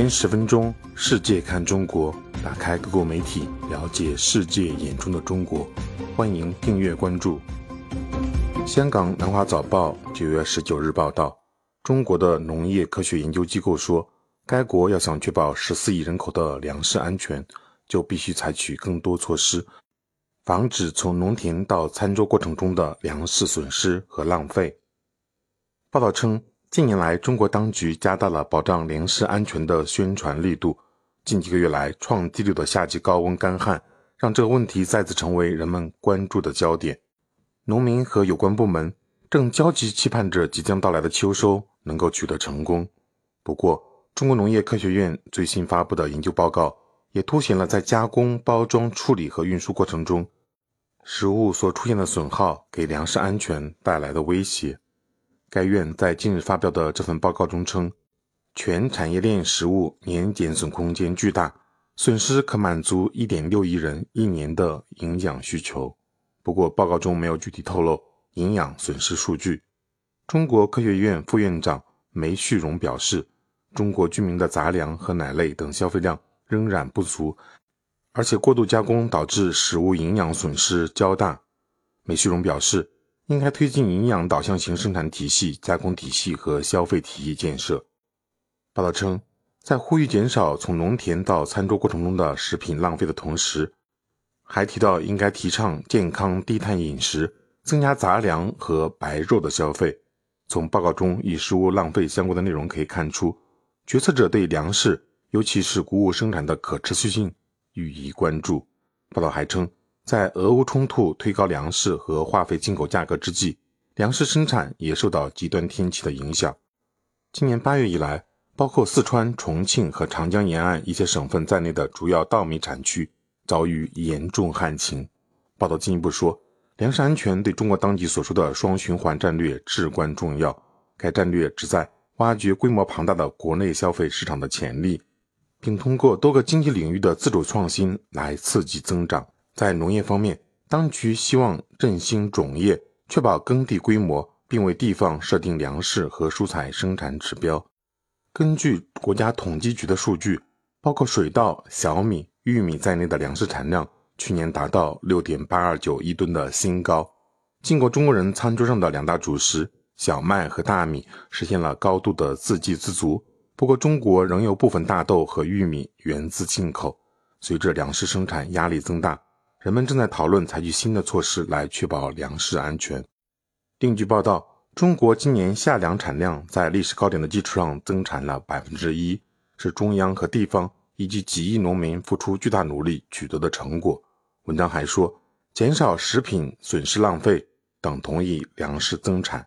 间十分钟，世界看中国，打开各国媒体，了解世界眼中的中国。欢迎订阅关注。香港南华早报九月十九日报道，中国的农业科学研究机构说，该国要想确保十四亿人口的粮食安全，就必须采取更多措施，防止从农田到餐桌过程中的粮食损失和浪费。报道称。近年来，中国当局加大了保障粮食安全的宣传力度。近几个月来，创纪录的夏季高温干旱让这个问题再次成为人们关注的焦点。农民和有关部门正焦急期盼着即将到来的秋收能够取得成功。不过，中国农业科学院最新发布的研究报告也凸显了在加工、包装、处理和运输过程中，食物所出现的损耗给粮食安全带来的威胁。该院在近日发表的这份报告中称，全产业链食物年减损空间巨大，损失可满足1.6亿人一年的营养需求。不过，报告中没有具体透露营养损失数据。中国科学院副院长梅旭荣表示，中国居民的杂粮和奶类等消费量仍然不足，而且过度加工导致食物营养损失较大。梅旭荣表示。应该推进营养导向型生产体系、加工体系和消费体系建设。报道称，在呼吁减少从农田到餐桌过程中的食品浪费的同时，还提到应该提倡健康低碳饮食，增加杂粮和白肉的消费。从报告中与食物浪费相关的内容可以看出，决策者对粮食，尤其是谷物生产的可持续性予以关注。报道还称。在俄乌冲突推高粮食和化肥进口价格之际，粮食生产也受到极端天气的影响。今年八月以来，包括四川、重庆和长江沿岸一些省份在内的主要稻米产区遭遇严重旱情。报道进一步说，粮食安全对中国当局所说的双循环战略至关重要。该战略旨在挖掘规模庞大的国内消费市场的潜力，并通过多个经济领域的自主创新来刺激增长。在农业方面，当局希望振兴种业，确保耕地规模，并为地方设定粮食和蔬菜生产指标。根据国家统计局的数据，包括水稻、小米、玉米在内的粮食产量去年达到六点八二九亿吨的新高。经过中国人餐桌上的两大主食小麦和大米实现了高度的自给自足。不过，中国仍有部分大豆和玉米源自进口。随着粮食生产压力增大。人们正在讨论采取新的措施来确保粮食安全。另据报道，中国今年夏粮产量在历史高点的基础上增产了百分之一，是中央和地方以及几亿农民付出巨大努力取得的成果。文章还说，减少食品损失浪费等同于粮食增产。